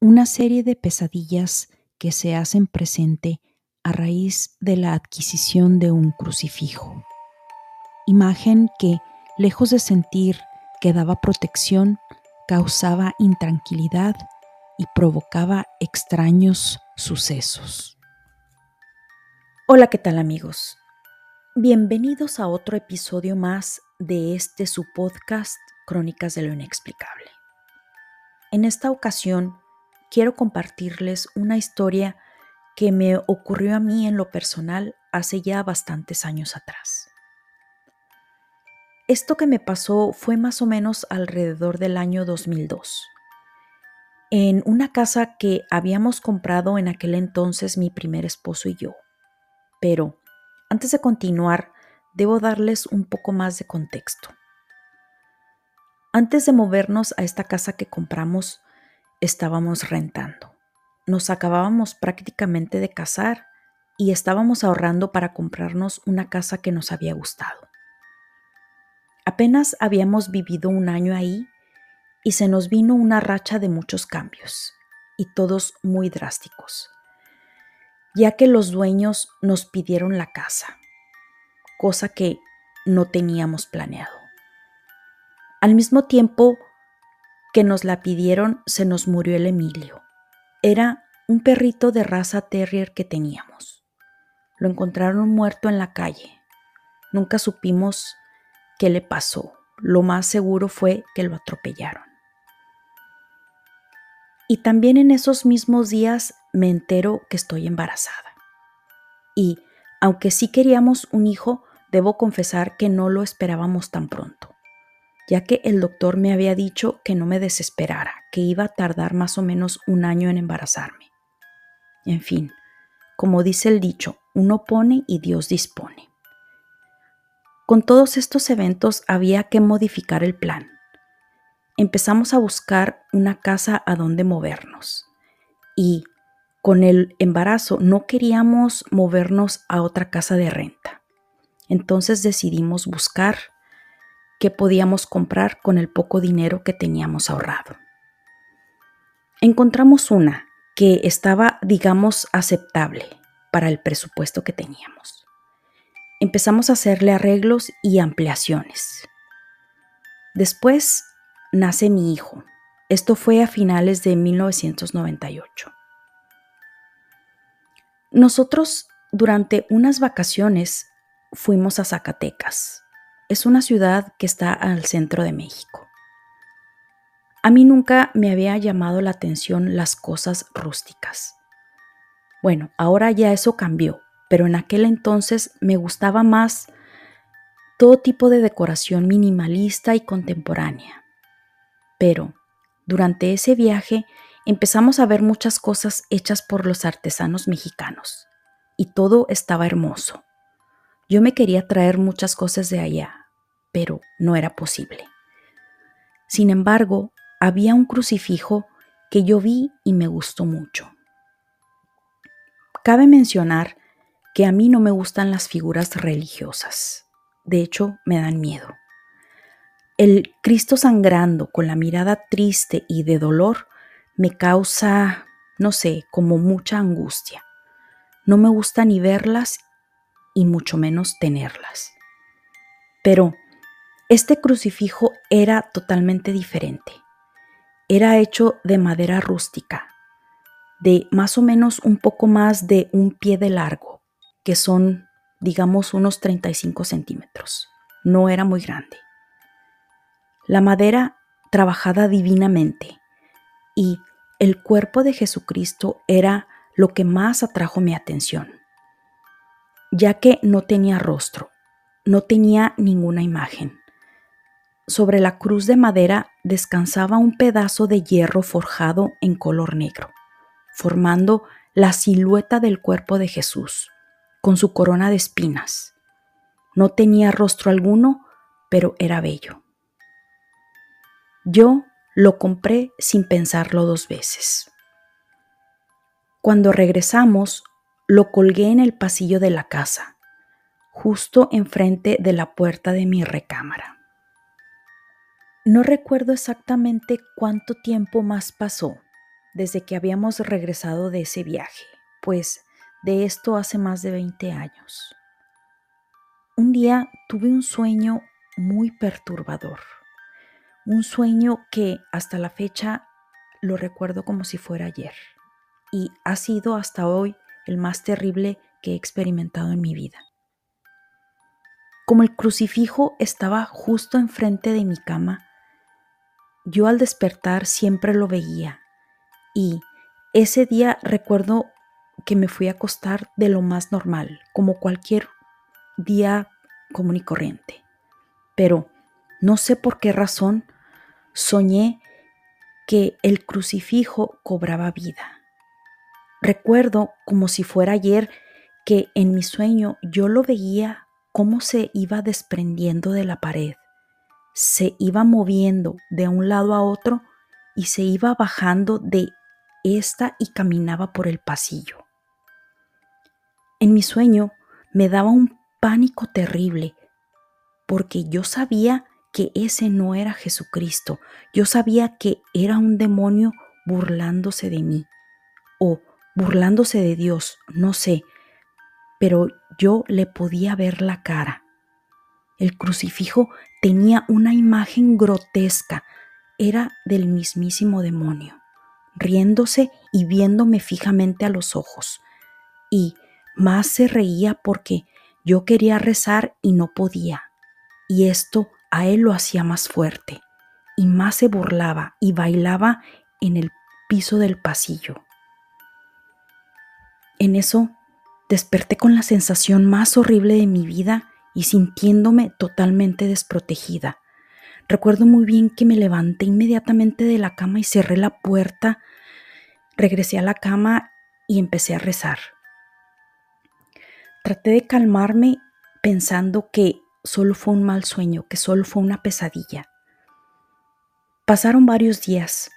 una serie de pesadillas que se hacen presente a raíz de la adquisición de un crucifijo. Imagen que, lejos de sentir que daba protección, causaba intranquilidad y provocaba extraños sucesos. Hola, ¿qué tal amigos? Bienvenidos a otro episodio más de este su podcast Crónicas de lo Inexplicable. En esta ocasión quiero compartirles una historia que me ocurrió a mí en lo personal hace ya bastantes años atrás. Esto que me pasó fue más o menos alrededor del año 2002, en una casa que habíamos comprado en aquel entonces mi primer esposo y yo. Pero, antes de continuar, debo darles un poco más de contexto. Antes de movernos a esta casa que compramos, estábamos rentando. Nos acabábamos prácticamente de casar y estábamos ahorrando para comprarnos una casa que nos había gustado. Apenas habíamos vivido un año ahí y se nos vino una racha de muchos cambios, y todos muy drásticos, ya que los dueños nos pidieron la casa, cosa que no teníamos planeado. Al mismo tiempo que nos la pidieron, se nos murió el Emilio. Era un perrito de raza terrier que teníamos. Lo encontraron muerto en la calle. Nunca supimos qué le pasó. Lo más seguro fue que lo atropellaron. Y también en esos mismos días me entero que estoy embarazada. Y, aunque sí queríamos un hijo, debo confesar que no lo esperábamos tan pronto, ya que el doctor me había dicho que no me desesperara, que iba a tardar más o menos un año en embarazarme. En fin, como dice el dicho, uno pone y Dios dispone. Con todos estos eventos había que modificar el plan. Empezamos a buscar una casa a donde movernos y con el embarazo no queríamos movernos a otra casa de renta. Entonces decidimos buscar qué podíamos comprar con el poco dinero que teníamos ahorrado. Encontramos una que estaba, digamos, aceptable para el presupuesto que teníamos empezamos a hacerle arreglos y ampliaciones. Después nace mi hijo. Esto fue a finales de 1998. Nosotros durante unas vacaciones fuimos a Zacatecas. Es una ciudad que está al centro de México. A mí nunca me había llamado la atención las cosas rústicas. Bueno, ahora ya eso cambió pero en aquel entonces me gustaba más todo tipo de decoración minimalista y contemporánea. Pero durante ese viaje empezamos a ver muchas cosas hechas por los artesanos mexicanos y todo estaba hermoso. Yo me quería traer muchas cosas de allá, pero no era posible. Sin embargo, había un crucifijo que yo vi y me gustó mucho. Cabe mencionar que a mí no me gustan las figuras religiosas. De hecho, me dan miedo. El Cristo sangrando con la mirada triste y de dolor me causa, no sé, como mucha angustia. No me gusta ni verlas y mucho menos tenerlas. Pero este crucifijo era totalmente diferente. Era hecho de madera rústica, de más o menos un poco más de un pie de largo que son, digamos, unos 35 centímetros. No era muy grande. La madera trabajada divinamente y el cuerpo de Jesucristo era lo que más atrajo mi atención, ya que no tenía rostro, no tenía ninguna imagen. Sobre la cruz de madera descansaba un pedazo de hierro forjado en color negro, formando la silueta del cuerpo de Jesús con su corona de espinas. No tenía rostro alguno, pero era bello. Yo lo compré sin pensarlo dos veces. Cuando regresamos, lo colgué en el pasillo de la casa, justo enfrente de la puerta de mi recámara. No recuerdo exactamente cuánto tiempo más pasó, desde que habíamos regresado de ese viaje, pues de esto hace más de 20 años. Un día tuve un sueño muy perturbador, un sueño que hasta la fecha lo recuerdo como si fuera ayer y ha sido hasta hoy el más terrible que he experimentado en mi vida. Como el crucifijo estaba justo enfrente de mi cama, yo al despertar siempre lo veía y ese día recuerdo que me fui a acostar de lo más normal, como cualquier día común y corriente. Pero no sé por qué razón soñé que el crucifijo cobraba vida. Recuerdo como si fuera ayer que en mi sueño yo lo veía cómo se iba desprendiendo de la pared, se iba moviendo de un lado a otro y se iba bajando de esta y caminaba por el pasillo. En mi sueño me daba un pánico terrible porque yo sabía que ese no era Jesucristo, yo sabía que era un demonio burlándose de mí o burlándose de Dios, no sé, pero yo le podía ver la cara. El crucifijo tenía una imagen grotesca, era del mismísimo demonio, riéndose y viéndome fijamente a los ojos. Y más se reía porque yo quería rezar y no podía. Y esto a él lo hacía más fuerte. Y más se burlaba y bailaba en el piso del pasillo. En eso Desperté con la sensación más horrible de mi vida y sintiéndome totalmente desprotegida. Recuerdo muy bien que me levanté inmediatamente de la cama y cerré la puerta. Regresé a la cama y empecé a rezar. Traté de calmarme pensando que solo fue un mal sueño, que solo fue una pesadilla. Pasaron varios días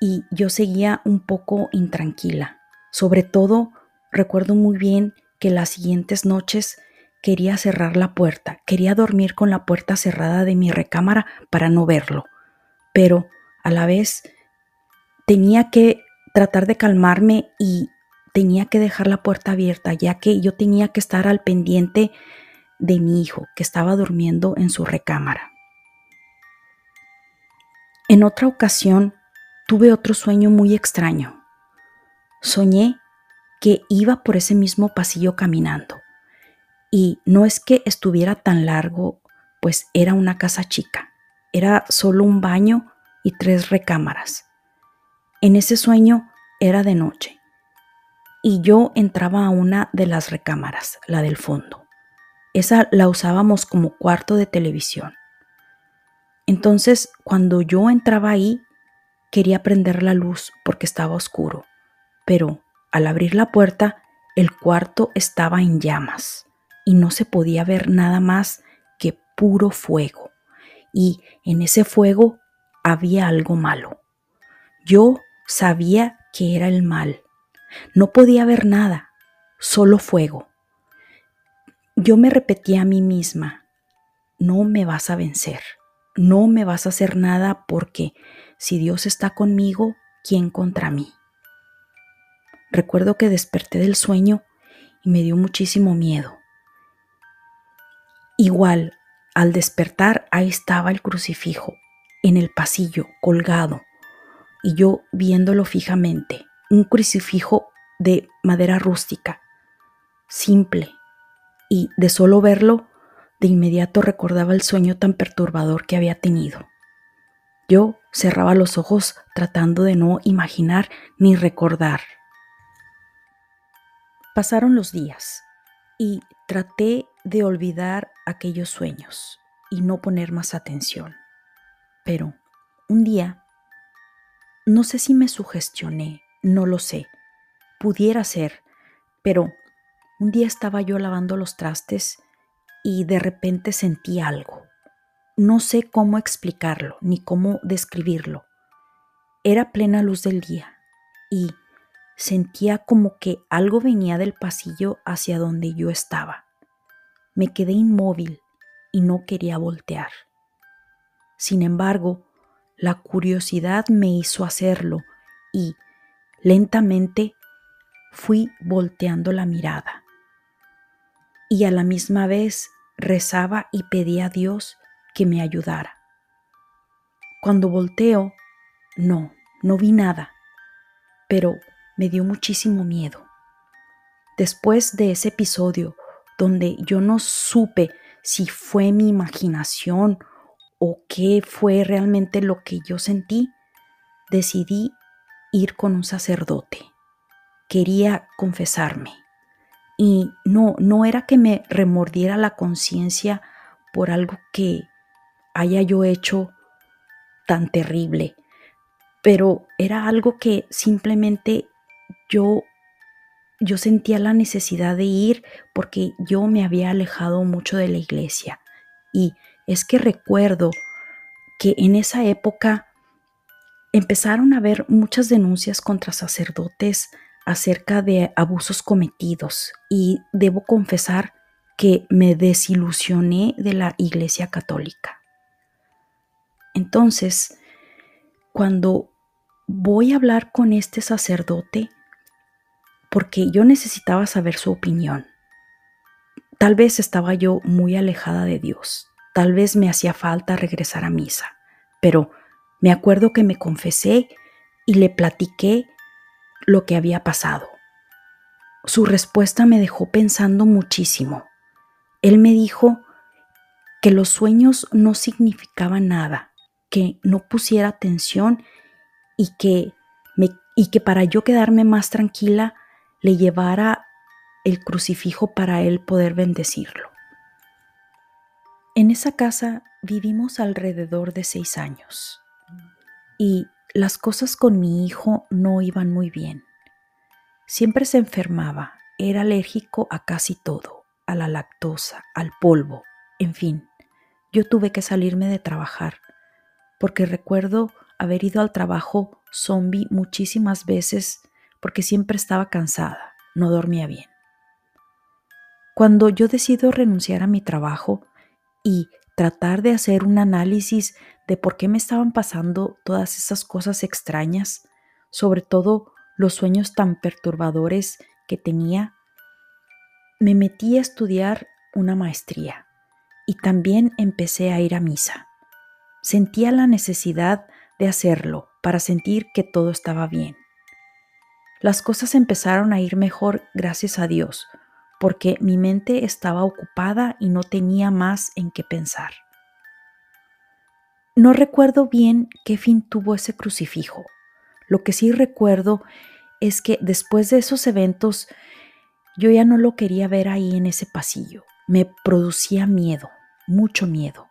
y yo seguía un poco intranquila, sobre todo Recuerdo muy bien que las siguientes noches quería cerrar la puerta, quería dormir con la puerta cerrada de mi recámara para no verlo, pero a la vez tenía que tratar de calmarme y tenía que dejar la puerta abierta, ya que yo tenía que estar al pendiente de mi hijo, que estaba durmiendo en su recámara. En otra ocasión tuve otro sueño muy extraño. Soñé que iba por ese mismo pasillo caminando. Y no es que estuviera tan largo, pues era una casa chica. Era solo un baño y tres recámaras. En ese sueño era de noche. Y yo entraba a una de las recámaras, la del fondo. Esa la usábamos como cuarto de televisión. Entonces, cuando yo entraba ahí, quería prender la luz porque estaba oscuro, pero al abrir la puerta, el cuarto estaba en llamas y no se podía ver nada más que puro fuego. Y en ese fuego había algo malo. Yo sabía que era el mal. No podía ver nada, solo fuego. Yo me repetía a mí misma, no me vas a vencer, no me vas a hacer nada porque si Dios está conmigo, ¿quién contra mí? Recuerdo que desperté del sueño y me dio muchísimo miedo. Igual, al despertar, ahí estaba el crucifijo, en el pasillo, colgado, y yo viéndolo fijamente, un crucifijo de madera rústica, simple, y de solo verlo, de inmediato recordaba el sueño tan perturbador que había tenido. Yo cerraba los ojos tratando de no imaginar ni recordar. Pasaron los días y traté de olvidar aquellos sueños y no poner más atención. Pero un día, no sé si me sugestioné, no lo sé, pudiera ser, pero un día estaba yo lavando los trastes y de repente sentí algo. No sé cómo explicarlo ni cómo describirlo. Era plena luz del día y Sentía como que algo venía del pasillo hacia donde yo estaba. Me quedé inmóvil y no quería voltear. Sin embargo, la curiosidad me hizo hacerlo y lentamente fui volteando la mirada y a la misma vez rezaba y pedía a Dios que me ayudara. Cuando volteo, no, no vi nada, pero me dio muchísimo miedo. Después de ese episodio donde yo no supe si fue mi imaginación o qué fue realmente lo que yo sentí, decidí ir con un sacerdote. Quería confesarme. Y no, no era que me remordiera la conciencia por algo que haya yo hecho tan terrible, pero era algo que simplemente yo yo sentía la necesidad de ir porque yo me había alejado mucho de la iglesia. Y es que recuerdo que en esa época empezaron a haber muchas denuncias contra sacerdotes acerca de abusos cometidos y debo confesar que me desilusioné de la Iglesia Católica. Entonces, cuando voy a hablar con este sacerdote, porque yo necesitaba saber su opinión. Tal vez estaba yo muy alejada de Dios, tal vez me hacía falta regresar a misa, pero me acuerdo que me confesé y le platiqué lo que había pasado. Su respuesta me dejó pensando muchísimo. Él me dijo que los sueños no significaban nada, que no pusiera atención y que, me, y que para yo quedarme más tranquila le llevara el crucifijo para él poder bendecirlo. En esa casa vivimos alrededor de seis años y las cosas con mi hijo no iban muy bien. Siempre se enfermaba, era alérgico a casi todo, a la lactosa, al polvo, en fin. Yo tuve que salirme de trabajar, porque recuerdo haber ido al trabajo zombie muchísimas veces porque siempre estaba cansada, no dormía bien. Cuando yo decido renunciar a mi trabajo y tratar de hacer un análisis de por qué me estaban pasando todas esas cosas extrañas, sobre todo los sueños tan perturbadores que tenía, me metí a estudiar una maestría y también empecé a ir a misa. Sentía la necesidad de hacerlo para sentir que todo estaba bien las cosas empezaron a ir mejor gracias a Dios, porque mi mente estaba ocupada y no tenía más en qué pensar. No recuerdo bien qué fin tuvo ese crucifijo. Lo que sí recuerdo es que después de esos eventos yo ya no lo quería ver ahí en ese pasillo. Me producía miedo, mucho miedo.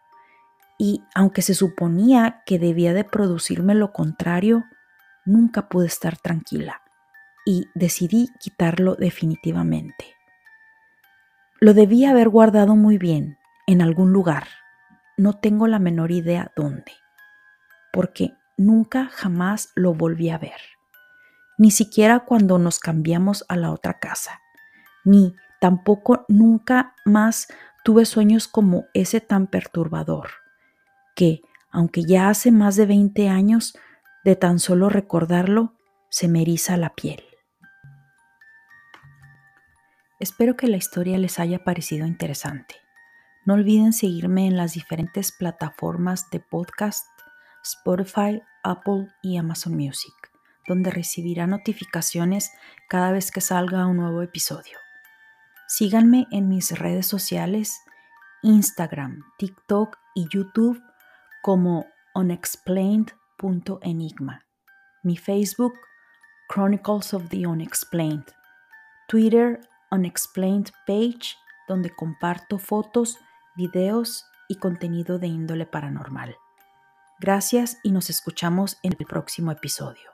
Y aunque se suponía que debía de producirme lo contrario, nunca pude estar tranquila y decidí quitarlo definitivamente. Lo debía haber guardado muy bien, en algún lugar. No tengo la menor idea dónde, porque nunca jamás lo volví a ver, ni siquiera cuando nos cambiamos a la otra casa, ni tampoco nunca más tuve sueños como ese tan perturbador, que, aunque ya hace más de 20 años, de tan solo recordarlo, se me eriza la piel. Espero que la historia les haya parecido interesante. No olviden seguirme en las diferentes plataformas de podcast, Spotify, Apple y Amazon Music, donde recibirá notificaciones cada vez que salga un nuevo episodio. Síganme en mis redes sociales, Instagram, TikTok y YouTube como unexplained.enigma. Mi Facebook, Chronicles of the Unexplained. Twitter, Unexplained Page, donde comparto fotos, videos y contenido de índole paranormal. Gracias y nos escuchamos en el próximo episodio.